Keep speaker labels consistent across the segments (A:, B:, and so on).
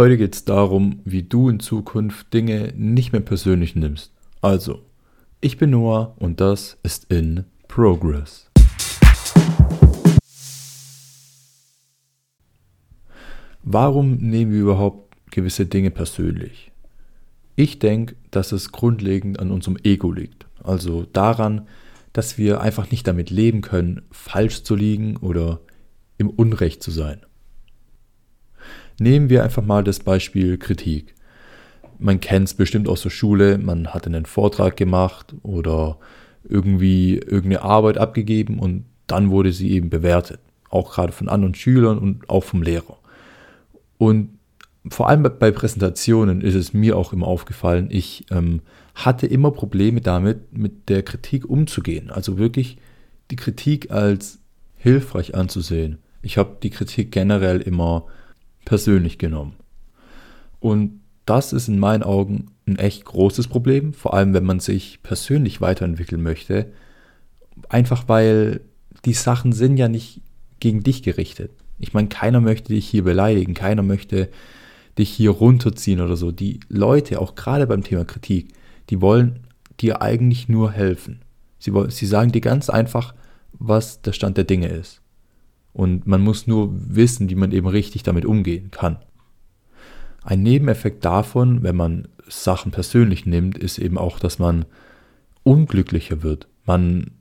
A: Heute geht es darum, wie du in Zukunft Dinge nicht mehr persönlich nimmst. Also, ich bin Noah und das ist in Progress. Warum nehmen wir überhaupt gewisse Dinge persönlich? Ich denke, dass es grundlegend an unserem Ego liegt. Also daran, dass wir einfach nicht damit leben können, falsch zu liegen oder im Unrecht zu sein. Nehmen wir einfach mal das Beispiel Kritik. Man kennt es bestimmt aus der Schule, man hat einen Vortrag gemacht oder irgendwie irgendeine Arbeit abgegeben und dann wurde sie eben bewertet. Auch gerade von anderen Schülern und auch vom Lehrer. Und vor allem bei Präsentationen ist es mir auch immer aufgefallen, ich ähm, hatte immer Probleme damit, mit der Kritik umzugehen. Also wirklich die Kritik als hilfreich anzusehen. Ich habe die Kritik generell immer persönlich genommen. Und das ist in meinen Augen ein echt großes Problem, vor allem wenn man sich persönlich weiterentwickeln möchte. Einfach weil die Sachen sind ja nicht gegen dich gerichtet. Ich meine, keiner möchte dich hier beleidigen, keiner möchte dich hier runterziehen oder so. Die Leute, auch gerade beim Thema Kritik, die wollen dir eigentlich nur helfen. Sie, sie sagen dir ganz einfach, was der Stand der Dinge ist. Und man muss nur wissen, wie man eben richtig damit umgehen kann. Ein Nebeneffekt davon, wenn man Sachen persönlich nimmt, ist eben auch, dass man unglücklicher wird. Man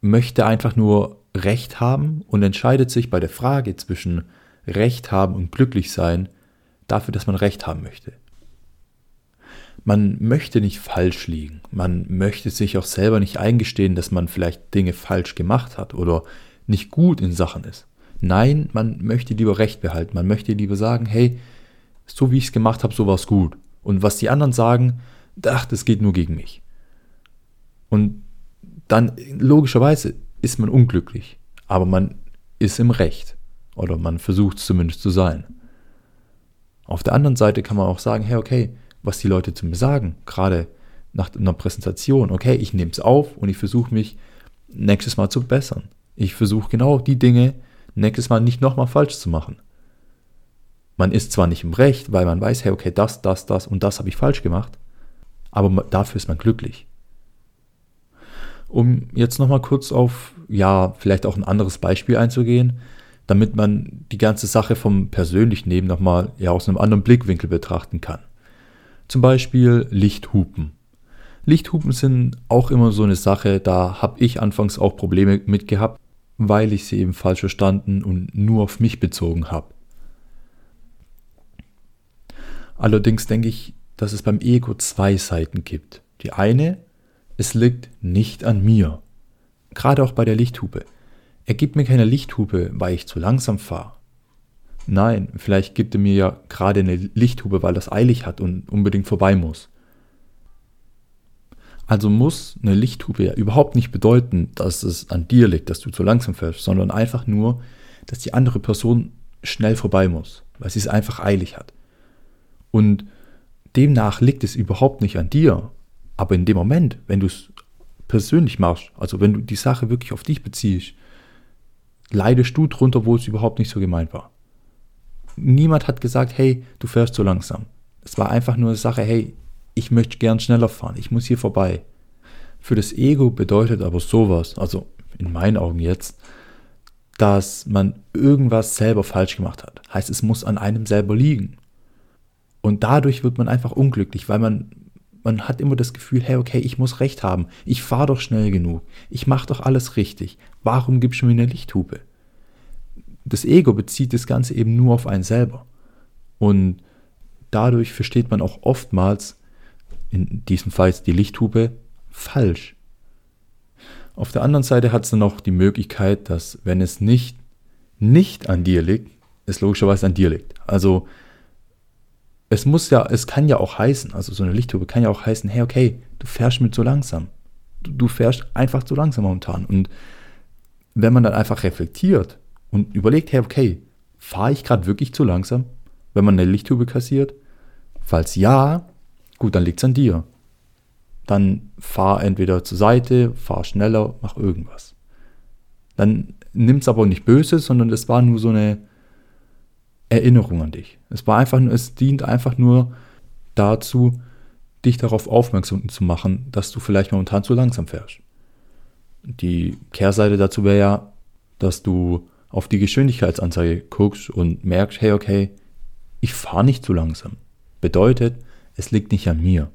A: möchte einfach nur Recht haben und entscheidet sich bei der Frage zwischen Recht haben und glücklich sein dafür, dass man Recht haben möchte. Man möchte nicht falsch liegen. Man möchte sich auch selber nicht eingestehen, dass man vielleicht Dinge falsch gemacht hat oder nicht gut in Sachen ist. Nein, man möchte lieber Recht behalten. Man möchte lieber sagen, hey, so wie ich es gemacht habe, so war es gut. Und was die anderen sagen, ach, das geht nur gegen mich. Und dann logischerweise ist man unglücklich, aber man ist im Recht oder man versucht es zumindest zu sein. Auf der anderen Seite kann man auch sagen, hey, okay, was die Leute zu mir sagen, gerade nach einer Präsentation, okay, ich nehme es auf und ich versuche mich nächstes Mal zu bessern. Ich versuche genau die Dinge nächstes Mal nicht nochmal falsch zu machen. Man ist zwar nicht im Recht, weil man weiß, hey, okay, das, das, das und das habe ich falsch gemacht, aber dafür ist man glücklich um jetzt nochmal kurz auf, ja, vielleicht auch ein anderes Beispiel einzugehen, damit man die ganze Sache vom persönlichen Leben nochmal ja, aus einem anderen Blickwinkel betrachten kann. Zum Beispiel Lichthupen. Lichthupen sind auch immer so eine Sache, da habe ich anfangs auch Probleme mit gehabt, weil ich sie eben falsch verstanden und nur auf mich bezogen habe. Allerdings denke ich, dass es beim Ego zwei Seiten gibt. Die eine es liegt nicht an mir. Gerade auch bei der Lichthupe. Er gibt mir keine Lichthupe, weil ich zu langsam fahre. Nein, vielleicht gibt er mir ja gerade eine Lichthupe, weil das eilig hat und unbedingt vorbei muss. Also muss eine Lichthupe ja überhaupt nicht bedeuten, dass es an dir liegt, dass du zu langsam fährst, sondern einfach nur, dass die andere Person schnell vorbei muss, weil sie es einfach eilig hat. Und demnach liegt es überhaupt nicht an dir, aber in dem Moment, wenn du es persönlich machst, also wenn du die Sache wirklich auf dich beziehst, leidest du drunter, wo es überhaupt nicht so gemeint war. Niemand hat gesagt, hey, du fährst zu langsam. Es war einfach nur eine Sache, hey, ich möchte gern schneller fahren, ich muss hier vorbei. Für das Ego bedeutet aber sowas, also in meinen Augen jetzt, dass man irgendwas selber falsch gemacht hat. Heißt, es muss an einem selber liegen. Und dadurch wird man einfach unglücklich, weil man man hat immer das Gefühl, hey, okay, ich muss recht haben. Ich fahre doch schnell genug. Ich mache doch alles richtig. Warum gibst du mir eine Lichthupe? Das Ego bezieht das Ganze eben nur auf einen selber. Und dadurch versteht man auch oftmals, in diesem Fall die Lichthupe, falsch. Auf der anderen Seite hat es dann noch die Möglichkeit, dass wenn es nicht, nicht an dir liegt, es logischerweise an dir liegt. Also es muss ja, es kann ja auch heißen, also so eine Lichthupe kann ja auch heißen, hey, okay, du fährst mit zu langsam. Du, du fährst einfach zu langsam momentan. Und wenn man dann einfach reflektiert und überlegt, hey, okay, fahre ich gerade wirklich zu langsam, wenn man eine Lichthupe kassiert? Falls ja, gut, dann liegt es an dir. Dann fahr entweder zur Seite, fahr schneller, mach irgendwas. Dann nimm es aber nicht böse, sondern es war nur so eine Erinnerung an dich. Es war einfach, es dient einfach nur dazu, dich darauf aufmerksam zu machen, dass du vielleicht momentan zu langsam fährst. Die Kehrseite dazu wäre ja, dass du auf die Geschwindigkeitsanzeige guckst und merkst, hey, okay, ich fahre nicht zu langsam. Bedeutet, es liegt nicht an mir.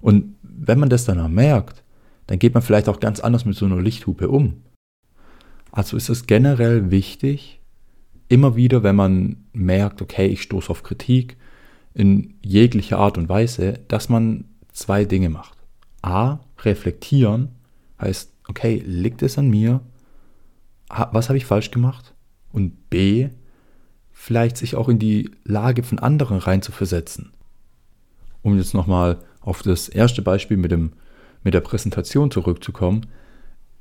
A: Und wenn man das dann merkt, dann geht man vielleicht auch ganz anders mit so einer Lichthupe um. Also ist es generell wichtig, immer wieder, wenn man merkt, okay, ich stoße auf Kritik in jeglicher Art und Weise, dass man zwei Dinge macht. A, reflektieren, heißt, okay, liegt es an mir? Was habe ich falsch gemacht? Und B, vielleicht sich auch in die Lage von anderen reinzuversetzen. Um jetzt nochmal auf das erste Beispiel mit, dem, mit der Präsentation zurückzukommen.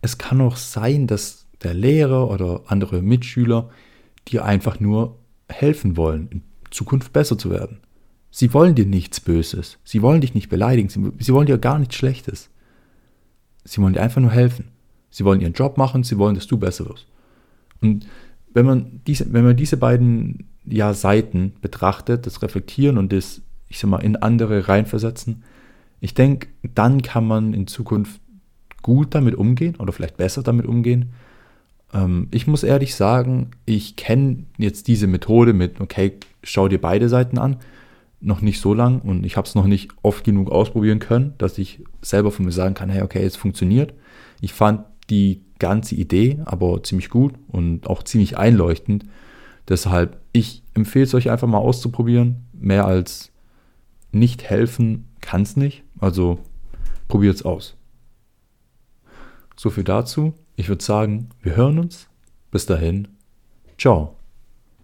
A: Es kann auch sein, dass der Lehrer oder andere Mitschüler dir einfach nur helfen wollen, in Zukunft besser zu werden. Sie wollen dir nichts Böses. Sie wollen dich nicht beleidigen. Sie, sie wollen dir gar nichts Schlechtes. Sie wollen dir einfach nur helfen. Sie wollen ihren Job machen. Sie wollen, dass du besser wirst. Und wenn man diese, wenn man diese beiden ja, Seiten betrachtet, das Reflektieren und das, ich sag mal, in andere reinversetzen, ich denke, dann kann man in Zukunft gut damit umgehen oder vielleicht besser damit umgehen. Ähm, ich muss ehrlich sagen, ich kenne jetzt diese Methode mit, okay, schau dir beide Seiten an noch nicht so lang und ich habe es noch nicht oft genug ausprobieren können, dass ich selber von mir sagen kann, hey, okay, es funktioniert. Ich fand die ganze Idee aber ziemlich gut und auch ziemlich einleuchtend. Deshalb, ich empfehle es euch einfach mal auszuprobieren. Mehr als nicht helfen kann es nicht. Also probiert es aus. So viel dazu. Ich würde sagen, wir hören uns. Bis dahin. Ciao.